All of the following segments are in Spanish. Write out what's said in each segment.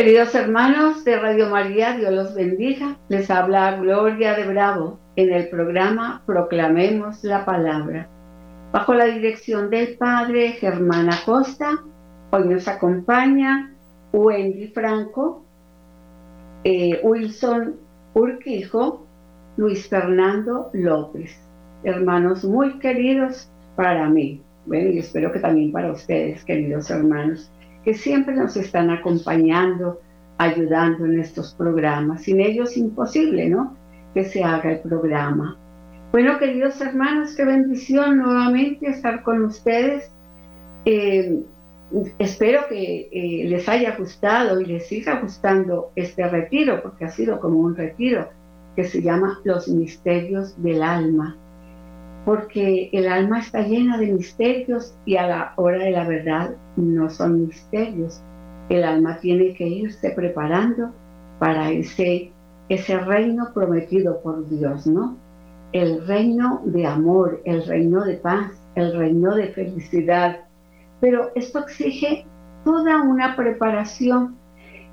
Queridos hermanos de Radio María, Dios los bendiga. Les habla Gloria de Bravo en el programa Proclamemos la Palabra. Bajo la dirección del Padre Germán Acosta, hoy nos acompaña Wendy Franco, eh, Wilson Urquijo, Luis Fernando López. Hermanos muy queridos para mí. Bueno, y espero que también para ustedes, queridos hermanos que siempre nos están acompañando, ayudando en estos programas. Sin ellos imposible, ¿no? Que se haga el programa. Bueno, queridos hermanos, qué bendición nuevamente estar con ustedes. Eh, espero que eh, les haya gustado y les siga gustando este retiro, porque ha sido como un retiro que se llama Los Misterios del Alma porque el alma está llena de misterios y a la hora de la verdad no son misterios. El alma tiene que irse preparando para ese, ese reino prometido por Dios, ¿no? El reino de amor, el reino de paz, el reino de felicidad. Pero esto exige toda una preparación.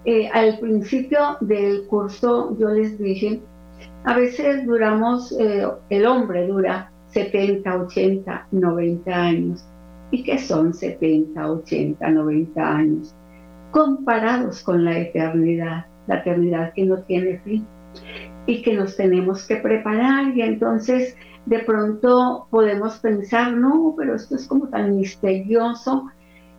Eh, al principio del curso yo les dije, a veces duramos, eh, el hombre dura 70, 80, 90 años. ¿Y qué son 70, 80, 90 años? Comparados con la eternidad, la eternidad que no tiene fin y que nos tenemos que preparar y entonces de pronto podemos pensar, no, pero esto es como tan misterioso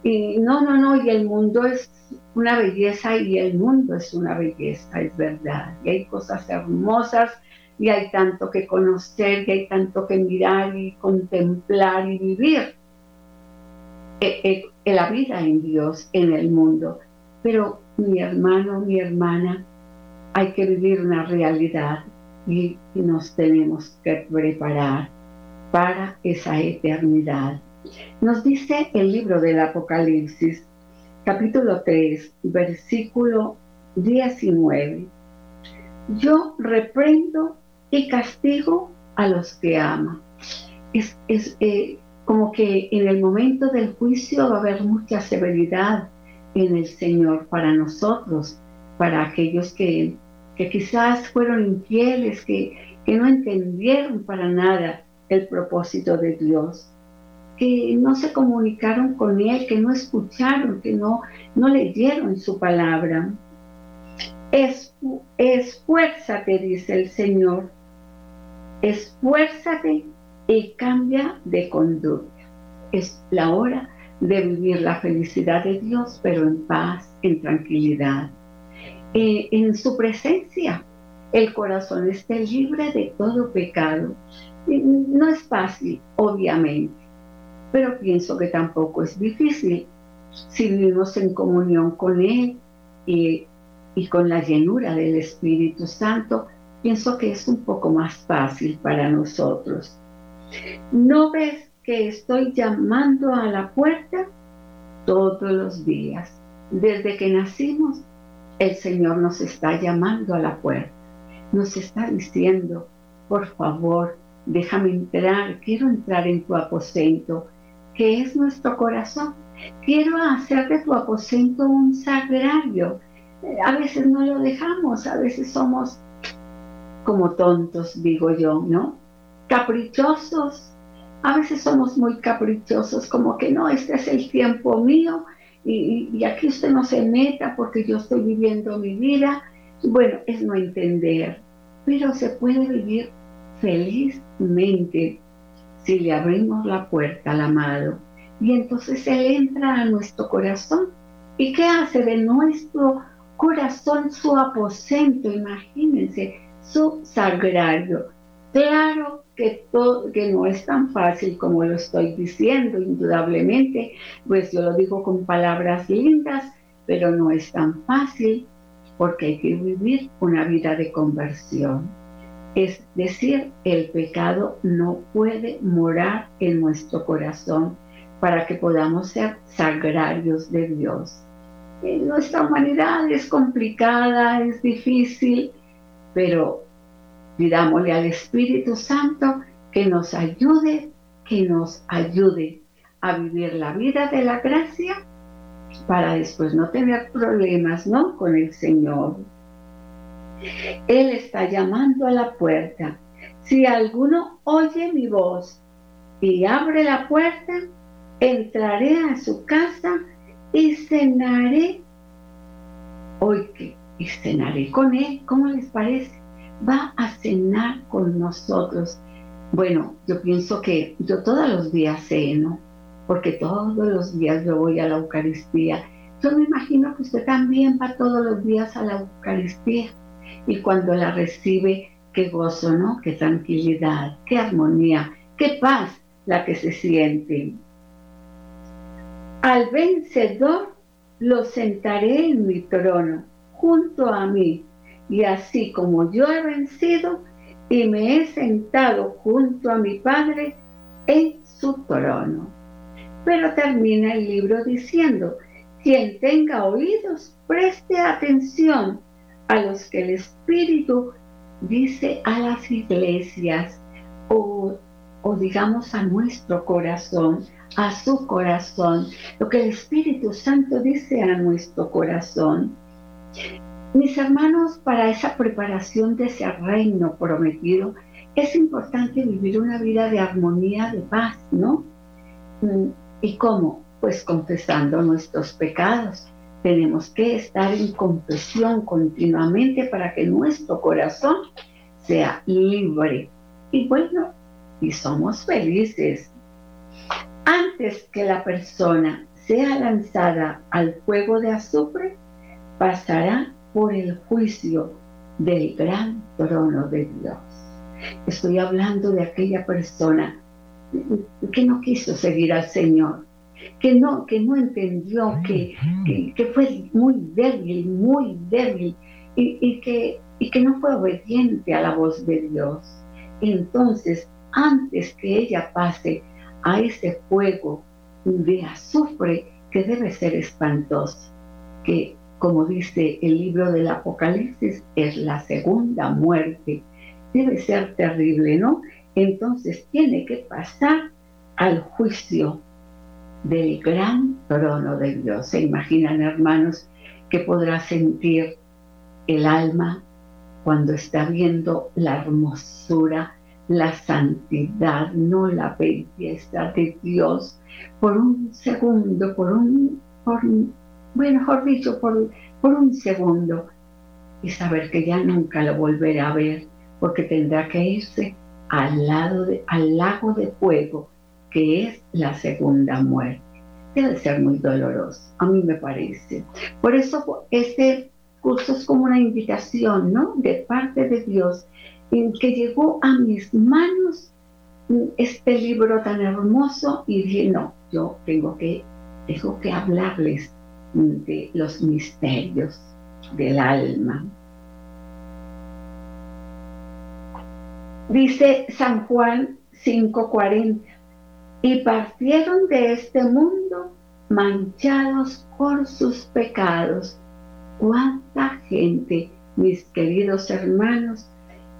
y no, no, no, y el mundo es una belleza y el mundo es una belleza, es verdad, y hay cosas hermosas y hay tanto que conocer, y hay tanto que mirar y contemplar y vivir en eh, eh, la vida en Dios, en el mundo. Pero mi hermano, mi hermana, hay que vivir una realidad y nos tenemos que preparar para esa eternidad. Nos dice el libro del Apocalipsis, capítulo 3, versículo 19. Yo reprendo y castigo a los que ama. Es, eh, como que en el momento del juicio va a haber mucha severidad en el Señor para nosotros, para aquellos que, quizás fueron infieles, que, que no entendieron para nada el propósito de Dios, que no se comunicaron con Él, que no escucharon, que no, no leyeron su palabra. Es, esfuérzate, dice el Señor, esfuérzate y cambia de conducta. Es la hora de vivir la felicidad de Dios, pero en paz, en tranquilidad. Eh, en su presencia, el corazón esté libre de todo pecado. No es fácil, obviamente, pero pienso que tampoco es difícil si vivimos en comunión con Él y, y con la llenura del Espíritu Santo pienso que es un poco más fácil para nosotros. ¿No ves que estoy llamando a la puerta todos los días? Desde que nacimos, el Señor nos está llamando a la puerta. Nos está diciendo, por favor, déjame entrar, quiero entrar en tu aposento, que es nuestro corazón. Quiero hacer de tu aposento un sagrario. A veces no lo dejamos, a veces somos como tontos, digo yo, ¿no? Caprichosos. A veces somos muy caprichosos, como que no, este es el tiempo mío y, aquí usted no se meta porque yo estoy viviendo mi vida. Bueno, es no entender, pero se puede vivir felizmente si le abrimos la puerta al amado. Y entonces Él entra a nuestro corazón. ¿Y qué hace de nuestro corazón su aposento? Imagínense, su sagrario. Claro que, todo, que no es tan fácil como lo estoy diciendo, indudablemente, pues yo lo digo con palabras lindas, pero no es tan fácil porque hay que vivir una vida de conversión. Es decir, el pecado no puede morar en nuestro corazón para que podamos ser sagrarios de Dios. nuestra humanidad es complicada, es difícil, pero pidámosle al Espíritu Santo que nos ayude, que nos ayude a vivir la vida de la gracia para después no tener problemas, ¿no? Con el Señor. Él está llamando a la puerta. Si alguno oye mi voz y abre la puerta, entraré a su casa y cenaré. Y cenaré con él. ¿Cómo les parece? Va a cenar con nosotros. Bueno, yo pienso que yo todos los días ceno, porque todos los días yo voy a la Eucaristía. Yo me imagino que usted también va todos los días a la Eucaristía y cuando la recibe, qué gozo, ¿no? Qué tranquilidad, qué armonía, qué paz la que se siente. Al vencedor lo sentaré en mi trono junto a mí, y así como yo he vencido y me he sentado junto a mi Padre en su trono. Pero termina el libro diciendo, quien tenga oídos, preste atención a los que el Espíritu dice a las iglesias o, o digamos a nuestro corazón, a su corazón, lo que el Espíritu Santo dice a nuestro corazón. Mis hermanos, para esa preparación de ese reino prometido, es importante vivir una vida de armonía, de paz, ¿no? Mm, ¿Y cómo? Pues confesando nuestros pecados. Tenemos que estar en confesión continuamente para que nuestro corazón sea libre. Y bueno, y somos felices. Antes que la persona sea lanzada al fuego de azufre, pasará por el juicio del gran trono de Dios. Estoy hablando de aquella persona que no quiso seguir al Señor, que no, que no entendió, que, que, fue muy débil, muy débil, y, que, y que no fue obediente a la voz de Dios. Entonces, antes que ella pase a ese fuego de azufre que debe ser espantoso, que como dice el libro del Apocalipsis, es la segunda muerte. Debe ser terrible, ¿no? Entonces tiene que pasar al juicio del gran trono de Dios. ¿Se imaginan, hermanos, que podrá sentir el alma cuando está viendo la hermosura, la santidad, no la belleza de Dios, por un segundo, por un, por bueno, mejor dicho, por, por un segundo, y saber que ya nunca lo volverá a ver, porque tendrá que irse al, lado al lago de fuego, que es la segunda muerte. Debe ser muy doloroso, a mí me parece. Por eso este curso es como una invitación, ¿no? De parte de Dios, en que llegó a mis manos este libro tan hermoso y dije, no, yo tengo que, tengo que hablarles de los misterios del alma. Dice San Juan 5:40, y partieron de este mundo manchados por sus pecados. ¿Cuánta gente, mis queridos hermanos,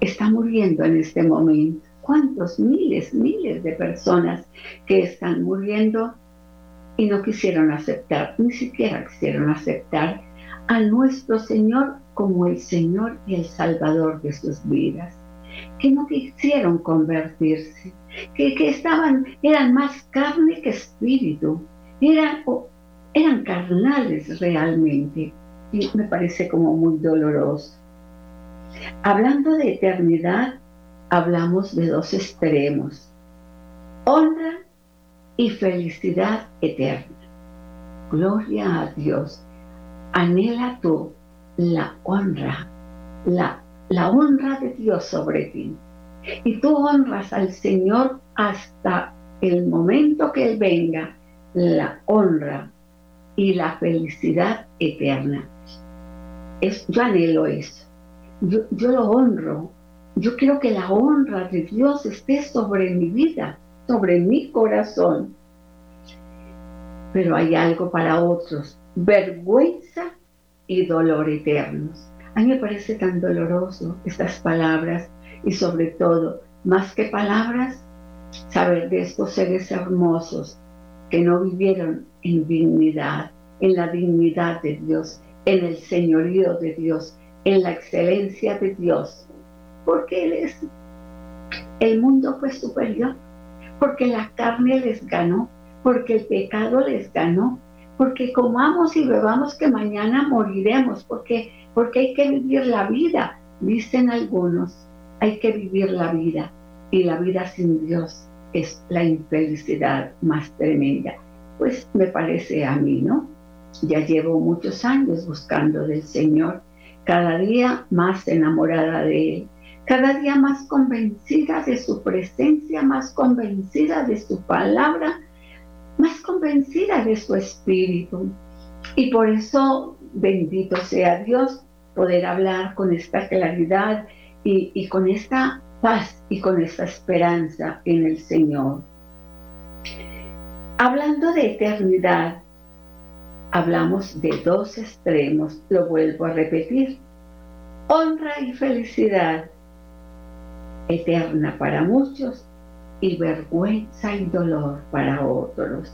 está muriendo en este momento? ¿Cuántos miles, miles de personas que están muriendo y no quisieron aceptar, ni siquiera quisieron aceptar a nuestro Señor como el Señor y el Salvador de sus vidas, que no quisieron convertirse, que, estaban, eran más carne que espíritu, eran, eran carnales realmente, y me parece como muy doloroso. Hablando de eternidad, hablamos de dos extremos, honra y felicidad eterna. Gloria a Dios. Anhela tú la honra, la, la honra de Dios sobre ti. Y tú honras al Señor hasta el momento que Él venga, la honra y la felicidad eterna. Es, yo anhelo eso. Yo, yo lo honro. Yo quiero que la honra de Dios esté sobre mi vida sobre mi corazón. Pero hay algo para otros, vergüenza y dolor eternos. A mí me parece tan doloroso estas palabras y sobre todo, más que palabras, saber de estos seres hermosos que no vivieron en dignidad, en la dignidad de Dios, en el señorío de Dios, en la excelencia de Dios, porque Él es, el mundo fue superior, porque la carne les ganó, porque el pecado les ganó, porque comamos y bebamos que mañana moriremos, porque, porque hay que vivir la vida, dicen algunos, hay que vivir la vida, y la vida sin Dios es la infelicidad más tremenda. Pues me parece a mí, ¿no? Ya llevo muchos años buscando del Señor, cada día más enamorada de Él, cada día más convencida de su presencia, más convencida de su palabra, más convencida de su espíritu. Y por eso, bendito sea Dios, poder hablar con esta claridad y, y con esta paz y con esta esperanza en el Señor. Hablando de eternidad, hablamos de dos extremos, lo vuelvo a repetir. Honra y felicidad eterna para muchos y vergüenza y dolor para otros.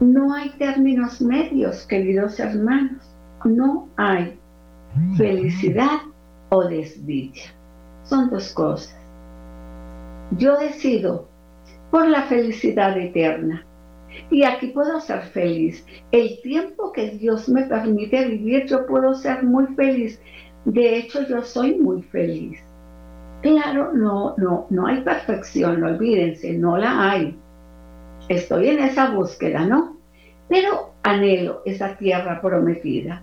No hay términos medios, queridos hermanos. No hay felicidad o desdicha. Son dos cosas. Yo decido por la felicidad eterna. Y aquí puedo ser feliz. El tiempo que Dios me permite vivir, yo puedo ser muy feliz. De hecho, yo soy muy feliz. Claro, no, no, no hay perfección, no olvídense, no la hay. Estoy en esa búsqueda, ¿no? Pero anhelo esa tierra prometida.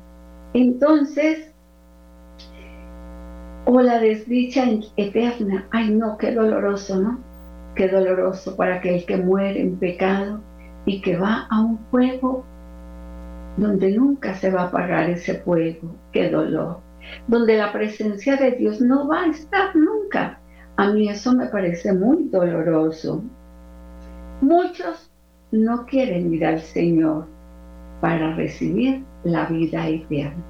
Entonces, o la desdicha eterna, ay no, qué doloroso, ¿no? Qué doloroso para aquel que muere en pecado y que va a un fuego donde nunca se va a apagar ese fuego, qué dolor donde la presencia de Dios no va a estar nunca. A mí eso me parece muy doloroso. Muchos no quieren ir al Señor para recibir la vida eterna.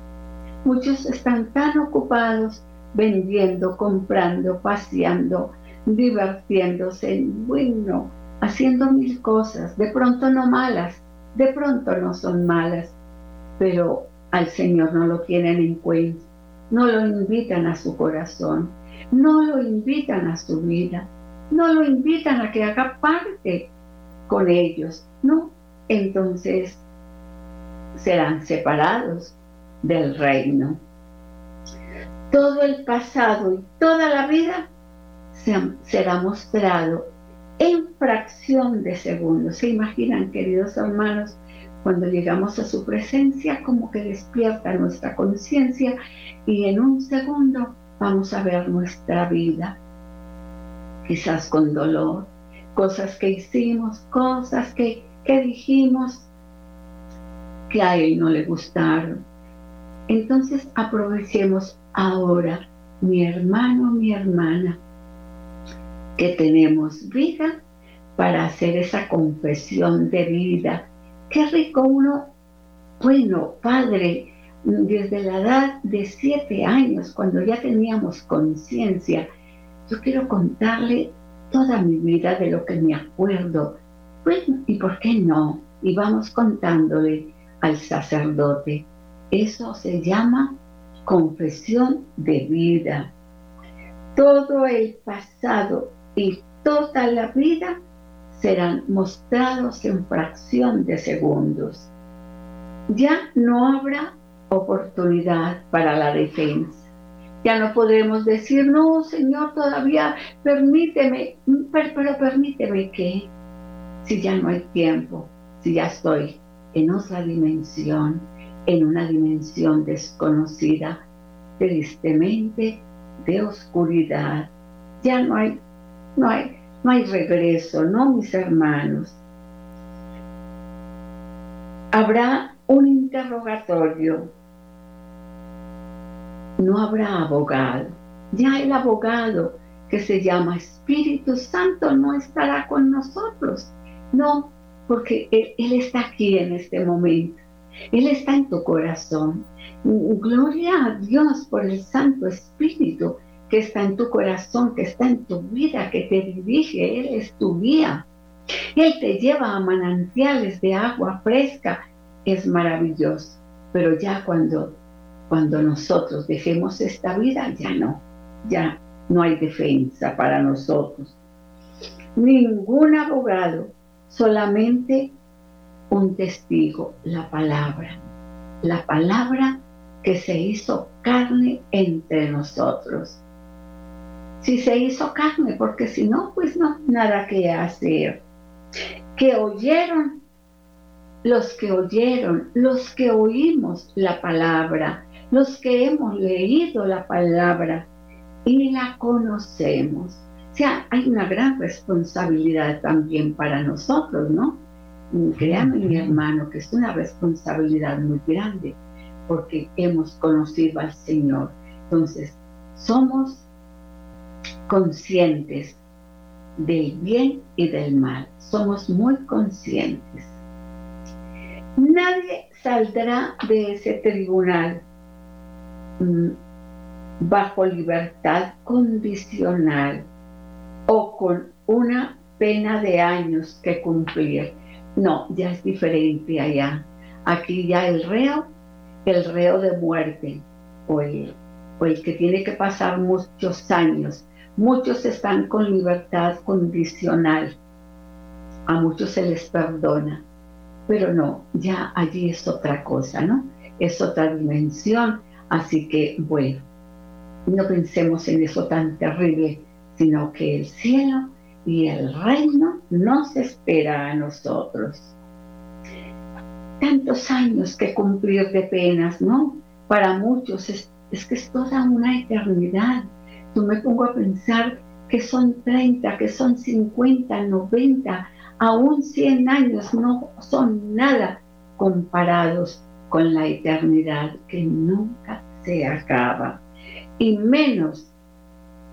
Muchos están tan ocupados vendiendo, comprando, paseando, divirtiéndose, bueno, haciendo mil cosas, de pronto no malas, de pronto no son malas, pero al Señor no lo tienen en cuenta no lo invitan a su corazón, no lo invitan a su vida, no lo invitan a que haga parte con ellos, ¿no? Entonces serán separados del reino. Todo el pasado y toda la vida será mostrado en fracción de segundos. ¿Se imaginan, queridos hermanos, cuando llegamos a su presencia, como que despierta nuestra conciencia y en un segundo vamos a ver nuestra vida, quizás con dolor, cosas que hicimos, cosas que, que dijimos que a él no le gustaron. Entonces aprovechemos ahora, mi hermano, mi hermana, que tenemos vida para hacer esa confesión de vida Qué rico uno, bueno, padre, desde la edad de siete años, cuando ya teníamos conciencia, yo quiero contarle toda mi vida de lo que me acuerdo. Bueno, ¿y por qué no? Y vamos contándole al sacerdote. Eso se llama confesión de vida. Todo el pasado y toda la vida serán mostrados en fracción de segundos. Ya no habrá oportunidad para la defensa. Ya no podremos decir, no, Señor, todavía permíteme, pero, permíteme que, si ya no hay tiempo, si ya estoy en otra dimensión, en una dimensión desconocida, tristemente de oscuridad, ya no hay, no hay, no hay regreso, ¿no, mis hermanos? Habrá un interrogatorio. No habrá abogado. Ya el abogado que se llama Espíritu Santo no estará con nosotros. No, porque él, él, está aquí en este momento. Él está en tu corazón. Gloria a Dios por el Santo Espíritu que está en tu corazón, que está en tu vida, que te dirige, Él es tu guía. Él te lleva a manantiales de agua fresca es maravilloso, pero ya cuando, cuando nosotros dejemos esta vida, ya no, ya no hay defensa para nosotros. Ningún abogado, solamente un testigo, la palabra, la palabra que se hizo carne entre nosotros. Si se hizo carne, porque si no, pues no, nada que hacer. Que oyeron, los que oyeron, los que oímos la palabra, los que hemos leído la palabra y la conocemos. O sea, hay una gran responsabilidad también para nosotros, ¿no? Créame, mi hermano, que es una responsabilidad muy grande porque hemos conocido al Señor. Entonces, somos conscientes del bien y del mal. Somos muy conscientes. Nadie saldrá de ese tribunal mm, bajo libertad condicional o con una pena de años que cumplir. No, ya es diferente allá. Aquí ya el reo el reo de muerte o el, el que tiene que pasar muchos años. Muchos están con libertad condicional. A muchos se les perdona. Pero no, ya allí es otra cosa, ¿no? Es otra dimensión. Así que, bueno, no pensemos en eso tan terrible, sino que el cielo y el reino nos espera a nosotros tantos años que cumplir de penas, ¿no? Para muchos es, que es toda una eternidad. Yo me pongo a pensar que son 30, que son 50, 90, aún 100 años no son nada comparados con la eternidad que nunca se acaba. Y menos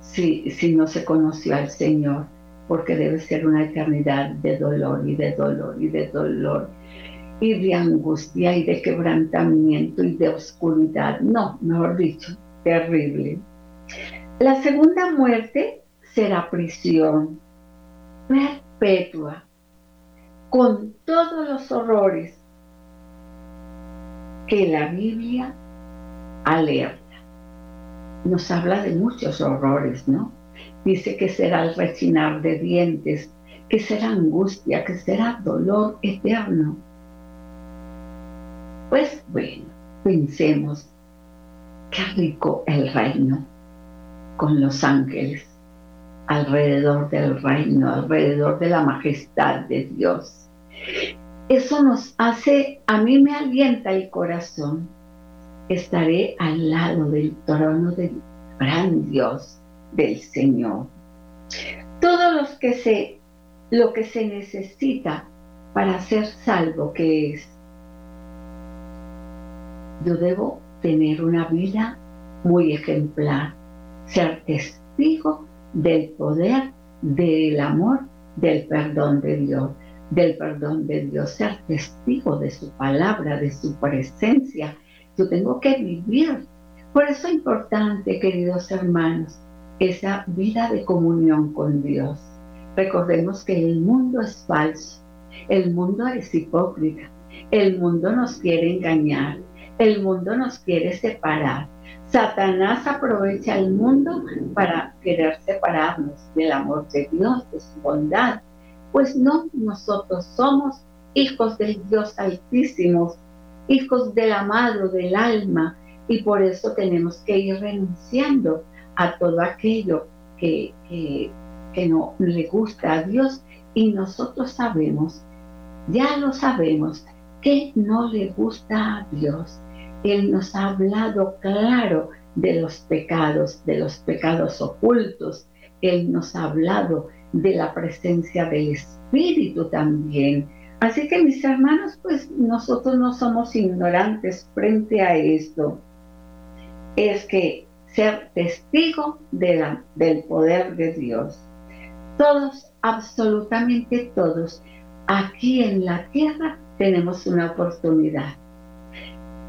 si, si no se conoció al Señor, porque debe ser una eternidad de dolor y de dolor y de dolor y de angustia y de quebrantamiento y de oscuridad. No, mejor dicho, terrible. La segunda muerte será prisión perpetua, con todos los horrores que la Biblia alerta. Nos habla de muchos horrores, ¿no? Dice que será el rechinar de dientes, que será angustia, que será dolor eterno pues bueno, pensemos, qué rico el reino con los ángeles alrededor del reino, alrededor de la majestad de Dios. Eso nos hace, a mí me alienta el corazón. Estaré al lado del trono del gran Dios, del Señor. Todo lo que se, lo que se necesita para ser salvo, que es yo debo tener una vida muy ejemplar, ser testigo del poder, del amor, del perdón de Dios, del perdón de Dios, ser testigo de su palabra, de su presencia. Yo tengo que vivir. Por eso es importante, queridos hermanos, esa vida de comunión con Dios. Recordemos que el mundo es falso, el mundo es hipócrita, el mundo nos quiere engañar, el mundo nos quiere separar. Satanás aprovecha el mundo para querer separarnos del amor de Dios, de su bondad. Pues no, nosotros somos hijos del Dios Altísimo, hijos del amado, del alma, y por eso tenemos que ir renunciando a todo aquello que, que, que no le gusta a Dios y nosotros sabemos, ya lo sabemos, que no le gusta a Dios. Él nos ha hablado claro de los pecados, de los pecados ocultos. Él nos ha hablado de la presencia del Espíritu también. Así que mis hermanos, pues nosotros no somos ignorantes frente a esto. Es que ser testigo de del poder de Dios. Todos, absolutamente todos, aquí en la tierra tenemos una oportunidad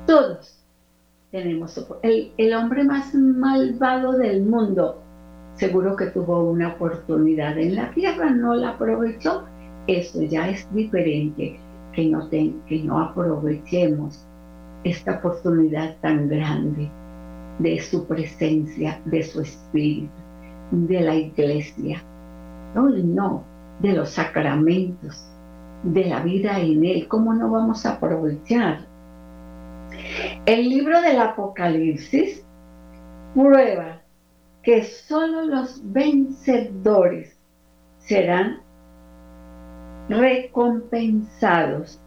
todos tenemos el, el hombre más malvado del mundo seguro que tuvo una oportunidad en la tierra, no la aprovechó, eso ya es diferente. que no, que no aprovechemos esta oportunidad tan grande de su presencia, de su espíritu, de la iglesia. No, no, de los sacramentos, de la vida en él. ¿Cómo no vamos a aprovechar? El libro del Apocalipsis prueba que solo los vencedores serán recompensados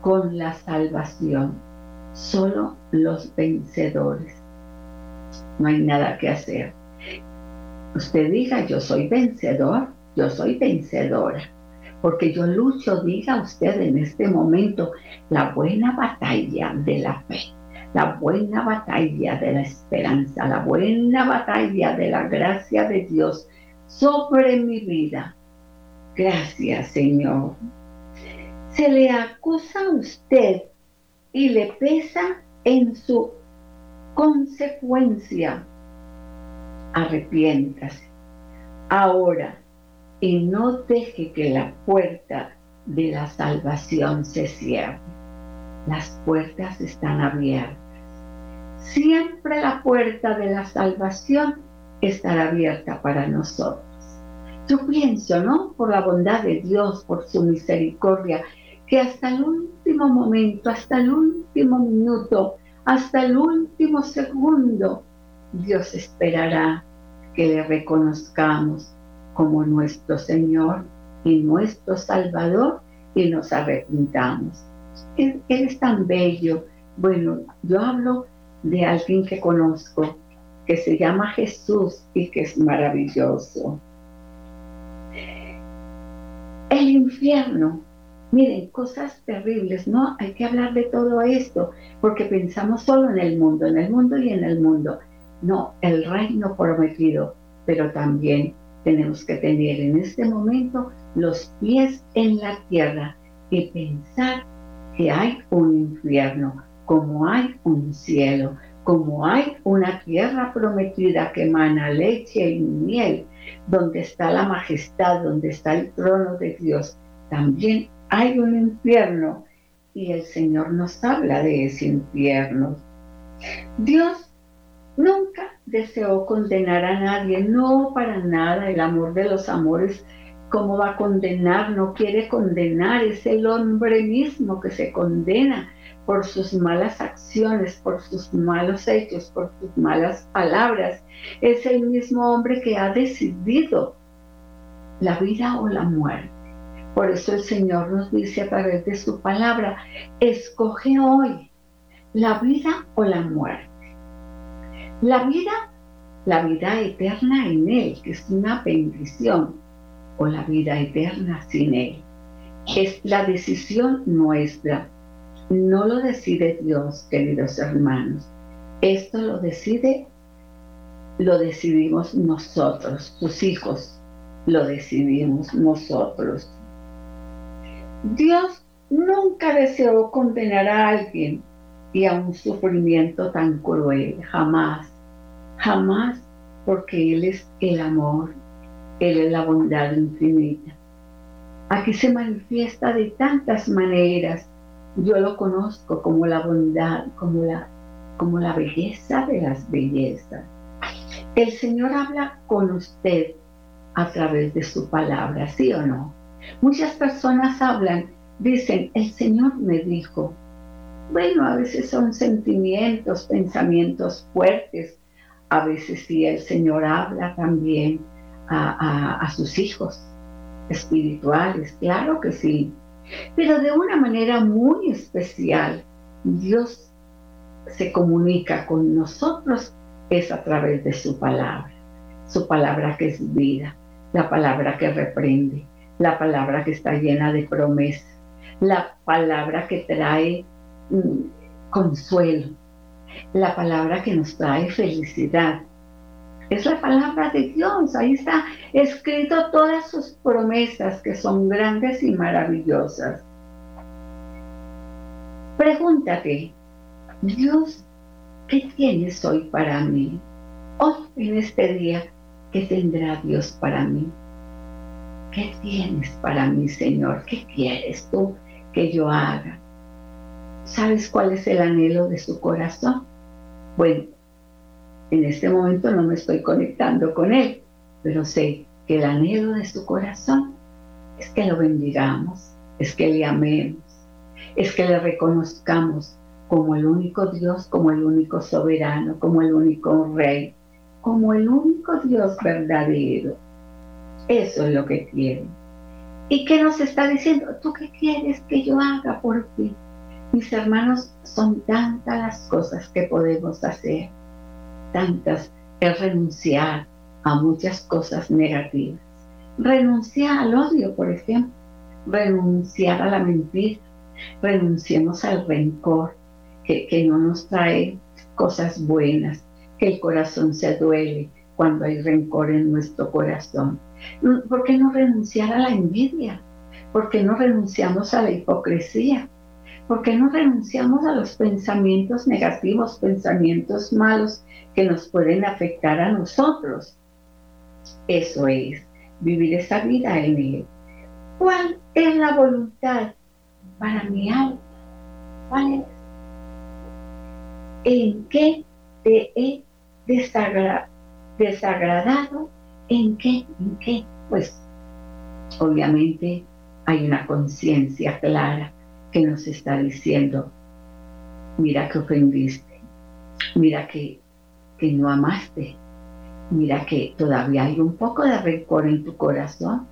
con la salvación. Solo los vencedores. No hay nada que hacer. Usted diga, yo soy vencedor, yo soy vencedora, porque yo lucho, diga usted en este momento, la buena batalla de la fe, la buena batalla de la esperanza, la buena batalla de la gracia de Dios sobre mi vida. Gracias, Señor. Se le acusa a usted y le pesa en su consecuencia. Arrepiéntase ahora y no deje que la puerta de la salvación se cierre. Las puertas están abiertas. Siempre la puerta de la salvación estará abierta para nosotros. Yo pienso, ¿no? Por la bondad de Dios, por su misericordia, que hasta el último momento, hasta el último minuto, hasta el último segundo, Dios esperará que le reconozcamos como nuestro Señor y nuestro Salvador y nos arrepintamos. Él, es tan bello. Bueno, yo hablo de alguien que conozco, que se llama Jesús y que es maravilloso. El infierno Miren, cosas terribles, ¿no? Hay que hablar de todo esto, porque pensamos solo en el mundo, en el mundo y en el mundo. No, el reino prometido, pero también tenemos que tener en este momento los pies en la tierra y pensar que hay un infierno, como hay un cielo, como hay una tierra prometida que emana leche y miel, donde está la majestad, donde está el trono de Dios, también hay un infierno y el Señor nos habla de ese infierno. Dios nunca deseó condenar a nadie, no para nada. El amor de los amores, ¿cómo va a condenar? No quiere condenar, es el hombre mismo que se condena por sus malas acciones, por sus malos hechos, por sus malas palabras. Es el mismo hombre que ha decidido la vida o la muerte. Por eso el Señor nos dice a través de su palabra, escoge hoy la vida o la muerte. La vida, la vida eterna en Él, que es una bendición, o la vida eterna sin Él. Es la decisión nuestra. No lo decide Dios, queridos hermanos. Esto lo decide, lo decidimos nosotros, sus hijos, lo decidimos nosotros. Dios nunca deseó condenar a alguien y a un sufrimiento tan cruel, jamás, jamás, porque Él es el amor, Él es la bondad infinita. Aquí se manifiesta de tantas maneras. Yo lo conozco como la bondad, como la, como la belleza de las bellezas. El Señor habla con usted a través de su palabra, ¿sí o no? Muchas personas hablan, dicen, el Señor me dijo. Bueno, a veces son sentimientos, pensamientos fuertes. A veces sí el Señor habla también a, sus hijos espirituales, claro que sí. Pero de una manera muy especial, Dios se comunica con nosotros es a través de su palabra, su palabra que es vida, la palabra que reprende, la palabra que está llena de promesas, la palabra que trae consuelo, la palabra que nos trae felicidad. Es la palabra de Dios, ahí está escrito todas sus promesas que son grandes y maravillosas. Pregúntate, Dios, ¿qué tienes hoy para mí? Hoy, en este día, ¿qué tendrá Dios para mí? ¿Qué tienes para mí, Señor? ¿Qué quieres tú? que yo haga? ¿Sabes cuál es el anhelo de su corazón? Bueno, en este momento no me estoy conectando con él, pero sé que el anhelo de su corazón es que lo bendigamos, es que le amemos, es que le reconozcamos como el único Dios, como el único soberano, como el único rey, como el único Dios verdadero. Eso es lo que quiere. ¿Y qué nos está diciendo? ¿Tú qué quieres que yo haga por ti? Mis hermanos, son tantas las cosas que podemos hacer, tantas es renunciar a muchas cosas negativas. Renunciar al odio, por ejemplo, renunciar a la mentira, renunciemos al rencor, que, no nos trae cosas buenas, que el corazón se duele cuando hay rencor en nuestro corazón. ¿Por qué no renunciar a la envidia? ¿Por qué no renunciamos a la hipocresía? ¿Por qué no renunciamos a los pensamientos negativos, pensamientos malos que nos pueden afectar a nosotros? Eso es, vivir esa vida en Él. ¿Cuál es la voluntad para mi alma? ¿Cuál es? ¿En qué te he desagradado? ¿En qué? ¿En qué? Pues obviamente hay una conciencia clara que nos está diciendo, mira que ofendiste, mira que, que no amaste, mira que todavía hay un poco de rencor en tu corazón,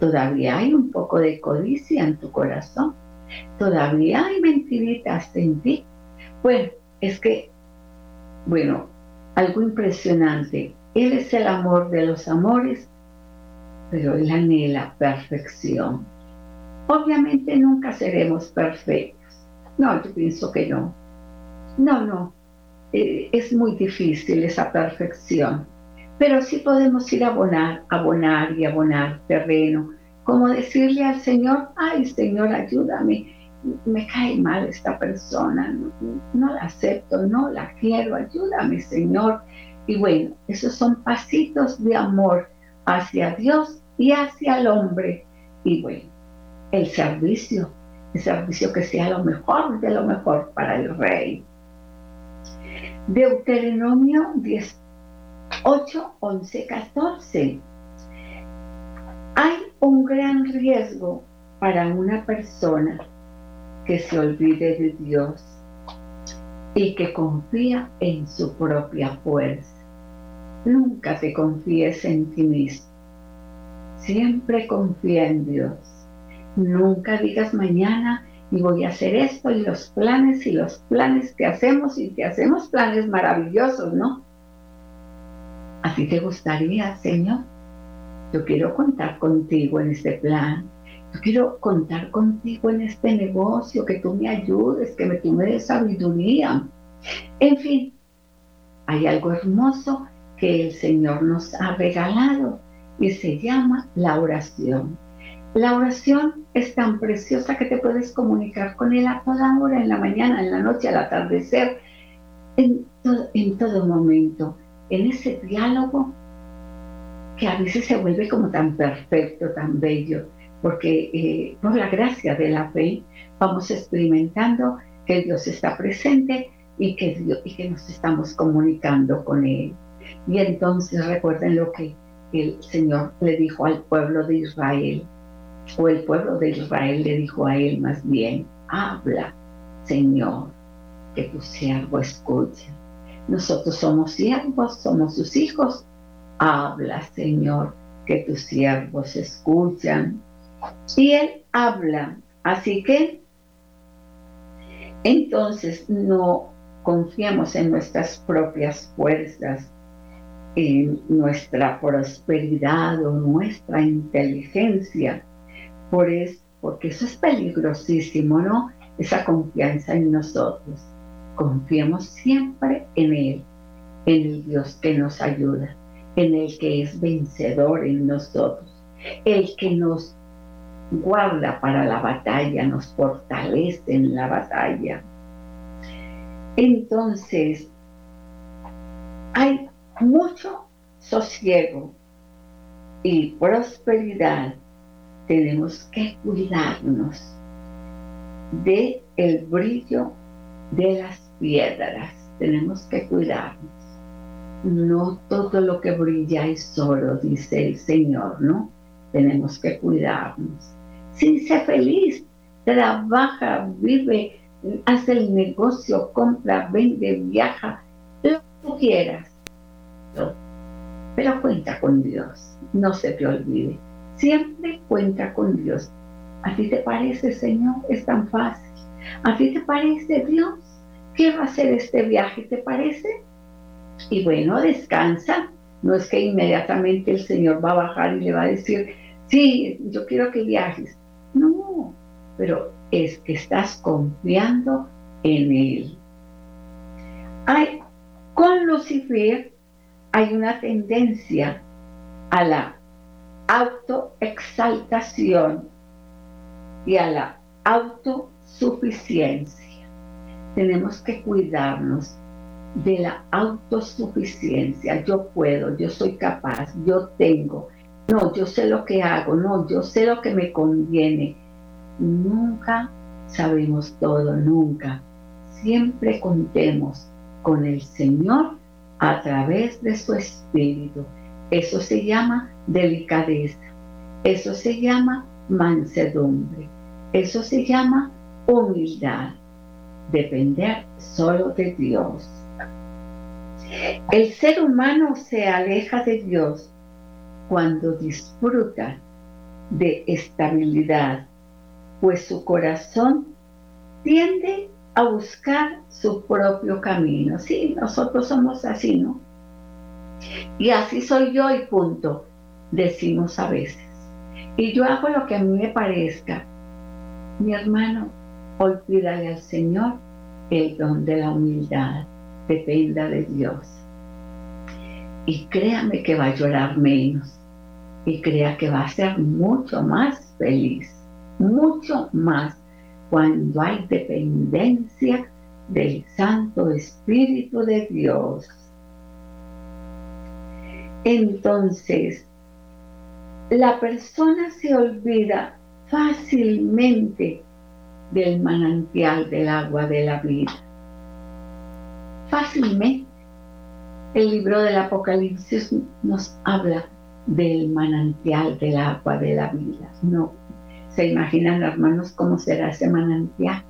todavía hay un poco de codicia en tu corazón, todavía hay mentiritas en ti. Bueno, es que, bueno, algo impresionante, Él es el amor de los amores, pero Él anhela perfección. Obviamente nunca seremos perfectos. No, yo pienso que no. No, no. Eh, es muy difícil esa perfección. Pero sí podemos ir a abonar, abonar y abonar terreno. Como decirle al Señor, ay Señor, ayúdame. Me cae mal esta persona, no, la acepto, no la quiero, ayúdame Señor. Y bueno, esos son pasitos de amor hacia Dios y hacia el hombre. Y bueno, el servicio, el servicio que sea lo mejor de lo mejor para el rey. Deuteronomio 10, 8, 11, 14. Hay un gran riesgo para una persona que se olvide de Dios y que confía en su propia fuerza. Nunca te confíes en ti mismo. Siempre confía en Dios. Nunca digas mañana y voy a hacer esto y los planes y los planes que hacemos y que hacemos planes maravillosos, ¿no? Así te gustaría, Señor. Yo quiero contar contigo en este plan. Yo quiero contar contigo en este negocio, que tú me ayudes, que me, tú me sabiduría. En fin, hay algo hermoso que el Señor nos ha regalado y se llama la oración. La oración es tan preciosa que te puedes comunicar con Él a toda hora, en la mañana, en la noche, al atardecer, en todo, en todo momento, en ese diálogo que a veces se vuelve como tan perfecto, tan bello, porque eh, por la gracia de la fe vamos experimentando que Dios está presente y que, y que nos estamos comunicando con Él. Y entonces recuerden lo que el Señor le dijo al pueblo de Israel o el pueblo de Israel le dijo a él más bien, habla, Señor, que tu siervo escuche. Nosotros somos siervos, somos sus hijos. Habla, Señor, que tus siervos escuchan. Y él habla. Así que, entonces no confiamos en nuestras propias fuerzas, en nuestra prosperidad o nuestra inteligencia por porque eso es peligrosísimo, ¿no? Esa confianza en nosotros. Confiemos siempre en Él, en el Dios que nos ayuda, en el que es vencedor en nosotros, el que nos guarda para la batalla, nos fortalece en la batalla. Entonces, hay mucho sosiego y prosperidad tenemos que cuidarnos de el brillo de las piedras. Tenemos que cuidarnos. No todo lo que brilla es oro, dice el Señor, ¿no? Tenemos que cuidarnos. Sí, sé feliz, trabaja, vive, hace el negocio, compra, vende, viaja, lo que quieras. Pero cuenta con Dios, no se te olvide. Siempre cuenta con Dios. ¿A ti te parece, Señor? Es tan fácil. ¿A ti te parece, Dios? Quiero hacer este viaje, ¿te parece? Y bueno, descansa. No es que inmediatamente el Señor va a bajar y le va a decir, sí, yo quiero que viajes. No, pero es que estás confiando en Él. Hay, con Lucifer hay una tendencia a la autoexaltación y a la autosuficiencia. Tenemos que cuidarnos de la autosuficiencia. Yo puedo, yo soy capaz, yo tengo. No, yo sé lo que hago, no, yo sé lo que me conviene. Nunca sabemos todo, nunca. Siempre contemos con el Señor a través de su Espíritu. Eso se llama delicadeza. Eso se llama mansedumbre. Eso se llama humildad. Depender solo de Dios. El ser humano se aleja de Dios cuando disfruta de estabilidad, pues su corazón tiende a buscar su propio camino. Sí, nosotros somos así, ¿no? Y así soy yo y punto, decimos a veces. Y yo hago lo que a mí me parezca. Mi hermano, olvídale al Señor el don de la humildad. Dependa de Dios. Y créame que va a llorar menos. Y crea que va a ser mucho más feliz. Mucho más cuando hay dependencia del Santo Espíritu de Dios. Entonces, la persona se olvida fácilmente del manantial del agua de la vida. Fácilmente. El libro del Apocalipsis nos habla del manantial del agua de la vida. No, se imaginan, hermanos, cómo será ese manantial,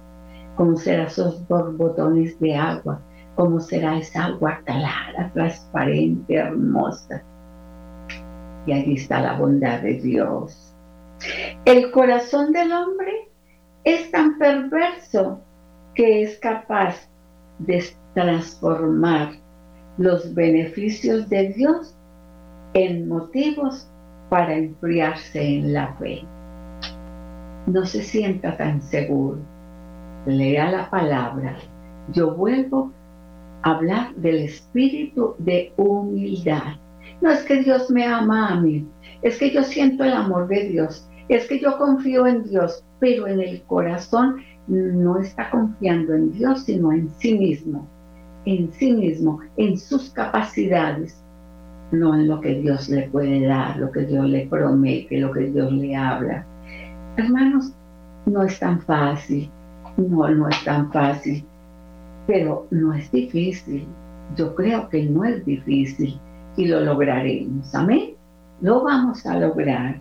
cómo serán esos borbotones de agua, cómo será esa agua clara, transparente, hermosa. Y allí está la bondad de Dios. El corazón del hombre es tan perverso que es capaz de transformar los beneficios de Dios en motivos para enfriarse en la fe no se sienta tan seguro. Lea la palabra. Yo vuelvo a hablar del espíritu de humildad. No es que Dios me ama a mí, es que yo siento el amor de Dios, es que yo confío en Dios, pero en el corazón no está confiando en Dios, sino en sí mismo, en sí mismo, en sus capacidades, no en lo que Dios le puede dar, lo que Dios le promete, lo que Dios le habla. Hermanos, no es tan fácil, no, no es tan fácil, pero no es difícil. Yo creo que no es difícil y lo lograremos. Amén. Lo vamos a lograr.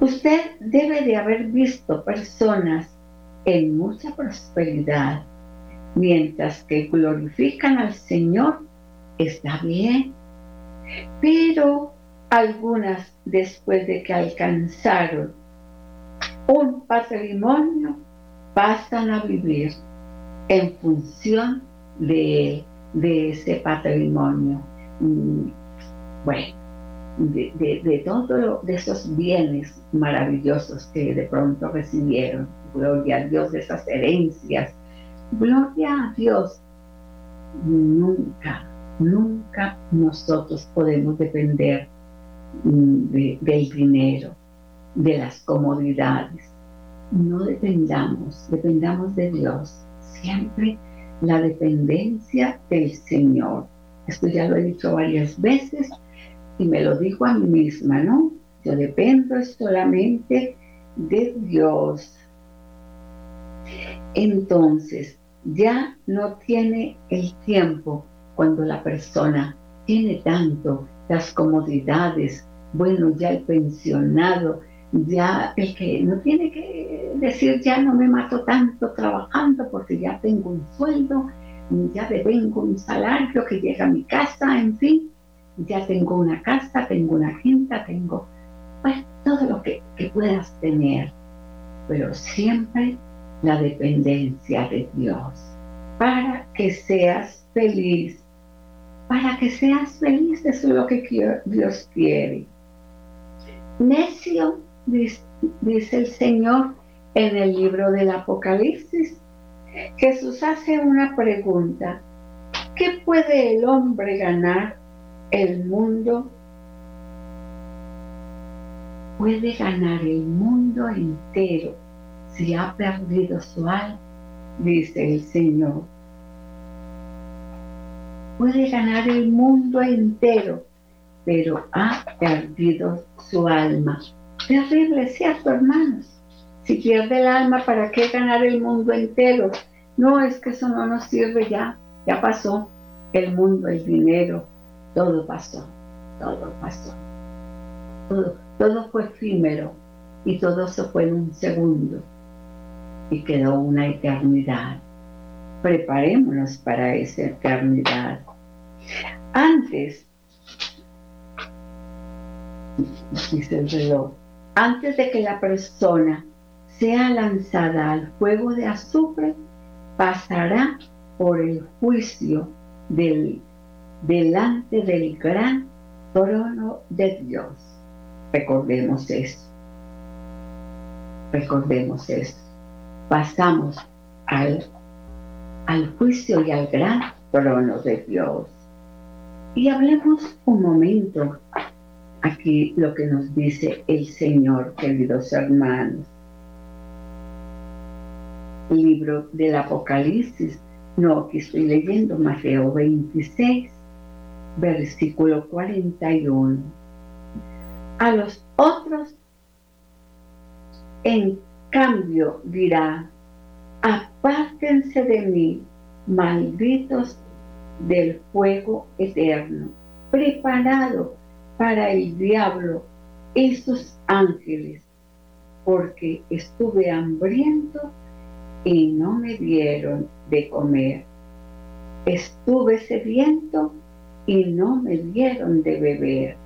Usted debe de haber visto personas en mucha prosperidad, mientras que glorifican al Señor, está bien. Pero algunas después de que alcanzaron un patrimonio pasan a vivir en función de, de ese patrimonio. Mm, bueno, de, de, de todos esos bienes maravillosos que de pronto recibieron. Gloria a Dios de esas herencias. Gloria a Dios. Nunca, nunca nosotros podemos depender del dinero, de las comodidades. No dependamos, dependamos de Dios. Siempre la dependencia del Señor. Esto ya lo he dicho varias veces y me lo digo a mí misma, ¿no? Yo dependo solamente de Dios. Entonces, ya no tiene el tiempo cuando la persona tiene tanto las comodidades, bueno, ya el pensionado, ya el que no tiene que decir ya no me mato tanto trabajando porque ya tengo un sueldo, ya devengo un salario que llega a mi casa, en fin, ya tengo una casa, tengo una quinta, tengo pues todo lo que, que puedas tener, pero siempre la dependencia de Dios para que seas feliz, para que seas feliz, eso es lo que Dios quiere. Necio, dice el Señor en el libro del Apocalipsis, Jesús hace una pregunta. ¿Qué puede el hombre ganar el mundo? Puede ganar el mundo entero si ha perdido su alma, dice el Señor. Puede ganar el mundo entero, pero ha perdido su alma. Terrible, ¿cierto, hermanos? Si pierde el alma, ¿para qué ganar el mundo entero? No, es que eso no nos sirve ya, ya pasó. El mundo, el dinero, todo pasó, todo pasó. Todo, todo fue efímero y todo se fue en un segundo y quedó una eternidad. Preparémonos para esa eternidad. Antes, dice el reloj, antes de que la persona sea lanzada al fuego de azufre, pasará por el juicio del, delante del gran trono de Dios. Recordemos eso. Recordemos eso. Pasamos al, al juicio y al gran trono de Dios. Y hablemos un momento aquí lo que nos dice el Señor, queridos hermanos libro del Apocalipsis. No, aquí estoy leyendo Mateo 26, versículo 41. A los otros, en cambio, dirá, apártense de mí, malditos del fuego eterno, preparado para el diablo y sus ángeles, porque estuve hambriento y no me dieron de comer. Estuve sediento y no me dieron de beber.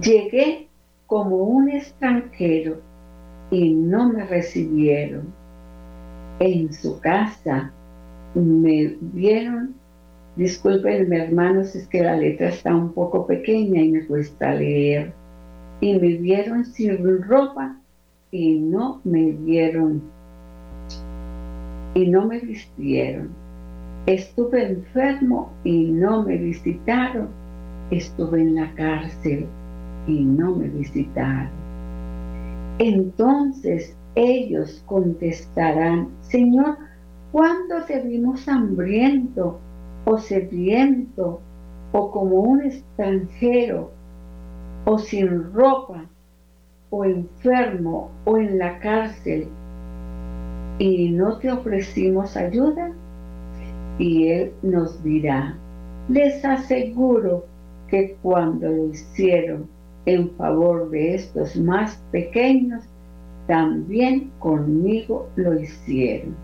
Llegué como un extranjero y no me recibieron. En su casa me vieron, disculpenme hermanos, es que la letra está un poco pequeña y me cuesta leer, y me vieron sin ropa y no me dieron y no me vistieron. Estuve enfermo y no me visitaron. Estuve en la cárcel y no me visitaron. Entonces ellos contestarán, Señor, ¿cuándo te vimos hambriento o sediento o como un extranjero o sin ropa o enfermo o en la cárcel y no te ofrecimos ayuda? Y Él nos dirá, les aseguro que cuando lo hicieron en favor de estos más pequeños, también conmigo lo hicieron.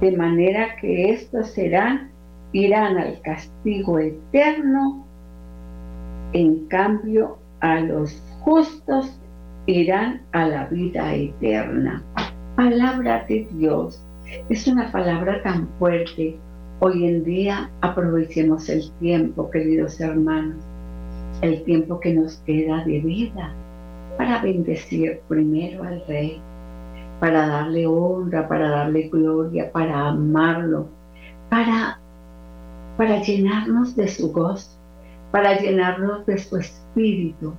De manera que estos serán, irán al castigo eterno, en cambio a los justos irán a la vida eterna. Palabra de Dios. Es una palabra tan fuerte. Hoy en día aprovechemos el tiempo, queridos hermanos, el tiempo que nos queda de vida para bendecir primero al Rey, para darle honra, para darle gloria, para amarlo, para, para llenarnos de su gozo, para llenarnos de su espíritu,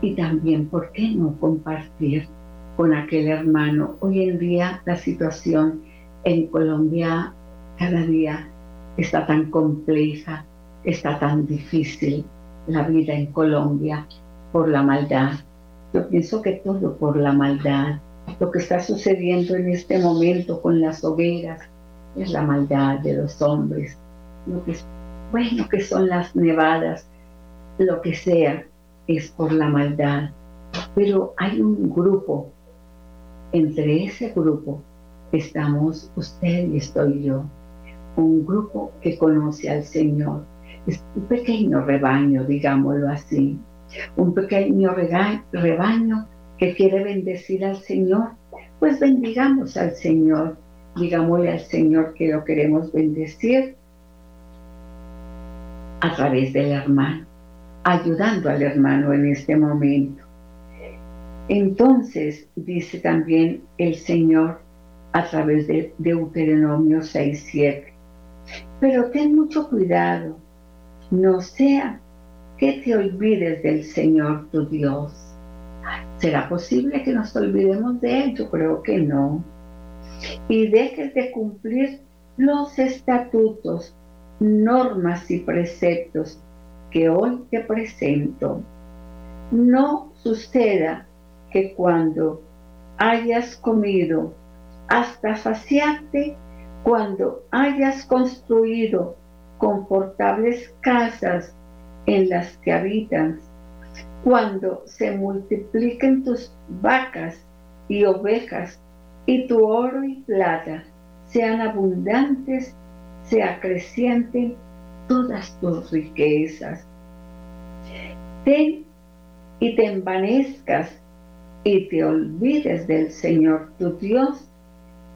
y también, ¿por qué no compartir con aquel hermano? Hoy en día la situación en Colombia cada día está tan compleja, está tan difícil la vida en Colombia por la maldad. Yo pienso que todo por la maldad. Lo que está sucediendo en este momento con las hogueras es la maldad de los hombres. Lo que bueno que son las nevadas, lo que sea, es por la maldad. Pero hay un grupo, entre ese grupo estamos usted y estoy yo, un grupo que conoce al Señor. Es un pequeño rebaño, digámoslo así, un pequeño rebaño que quiere bendecir al Señor. Pues bendigamos al Señor, digámosle al Señor que lo queremos bendecir a través del hermano, ayudando al hermano en este momento. Entonces, dice también el Señor a través de Deuteronomio 6.7, pero ten mucho cuidado, no sea que te olvides del Señor tu Dios. ¿Será posible que nos olvidemos de Él? Yo creo que no. Y dejes de cumplir los estatutos, normas y preceptos que hoy te presento. No suceda que cuando hayas comido hasta saciarte, cuando hayas construido confortables casas en las que habitas, cuando se multipliquen tus vacas y ovejas y tu oro y plata sean abundantes, se acrecienten todas tus riquezas. Ten y te envanezcas y te olvides del Señor tu Dios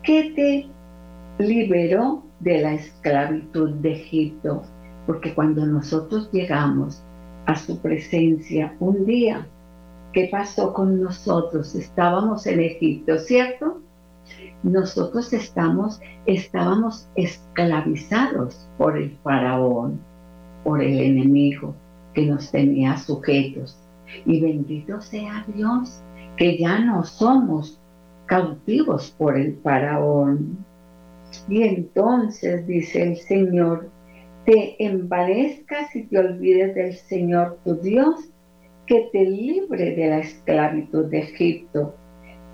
que te liberó de la esclavitud de Egipto. Porque cuando nosotros llegamos a su presencia un día, ¿qué pasó con nosotros? Estábamos en Egipto, ¿cierto? Nosotros estamos, estábamos esclavizados por el faraón, por el enemigo que nos tenía sujetos. Y bendito sea Dios que ya no somos cautivos por el faraón. Y entonces dice el Señor, te envanezcas y te olvides del Señor tu Dios, que te libre de la esclavitud de Egipto,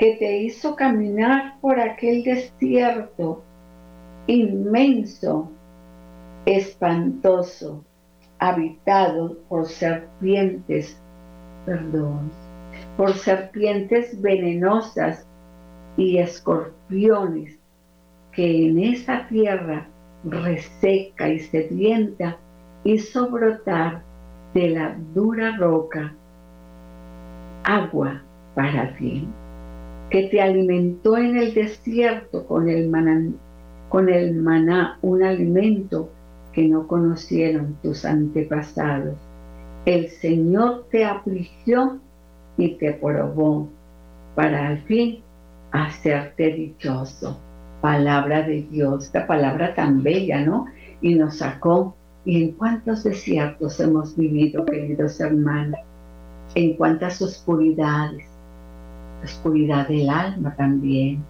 que te hizo caminar por aquel desierto inmenso, espantoso, habitado por serpientes, perdón, por serpientes venenosas y escorpiones que en esa tierra reseca y sedienta hizo brotar de la dura roca agua para ti, que te alimentó en el desierto con el, maná, un alimento que no conocieron tus antepasados. El Señor te afligió y te probó para al fin hacerte dichoso. Palabra de Dios, esta palabra tan bella, ¿no? Y nos sacó. ¿Y en cuántos desiertos hemos vivido, queridos hermanos? En cuántas oscuridades, oscuridad del alma también.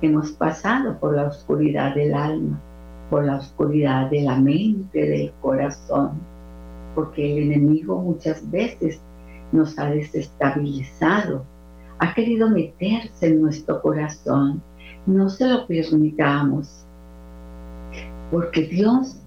Hemos pasado por la oscuridad del alma, por la oscuridad de la mente, del corazón, porque el enemigo muchas veces nos ha desestabilizado ha querido meterse en nuestro corazón. No se lo permitamos, porque Dios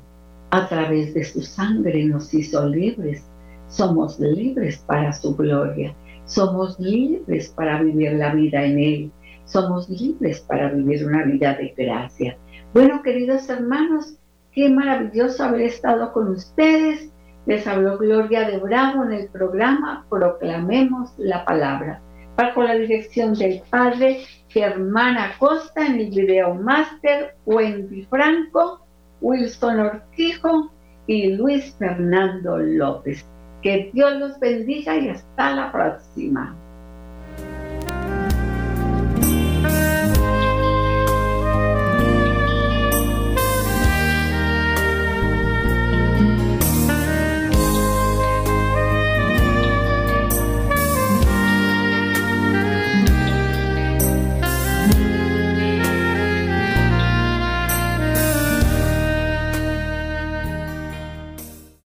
a través de su sangre nos hizo libres. Somos libres para su gloria. Somos libres para vivir la vida en Él. Somos libres para vivir una vida de gracia. Bueno, queridos hermanos, qué maravilloso haber estado con ustedes. Les habló Gloria de Bravo en el programa Proclamemos la Palabra bajo la dirección del padre Germán Acosta en el video máster, Wendy Franco, Wilson Ortijo y Luis Fernando López. Que Dios los bendiga y hasta la próxima.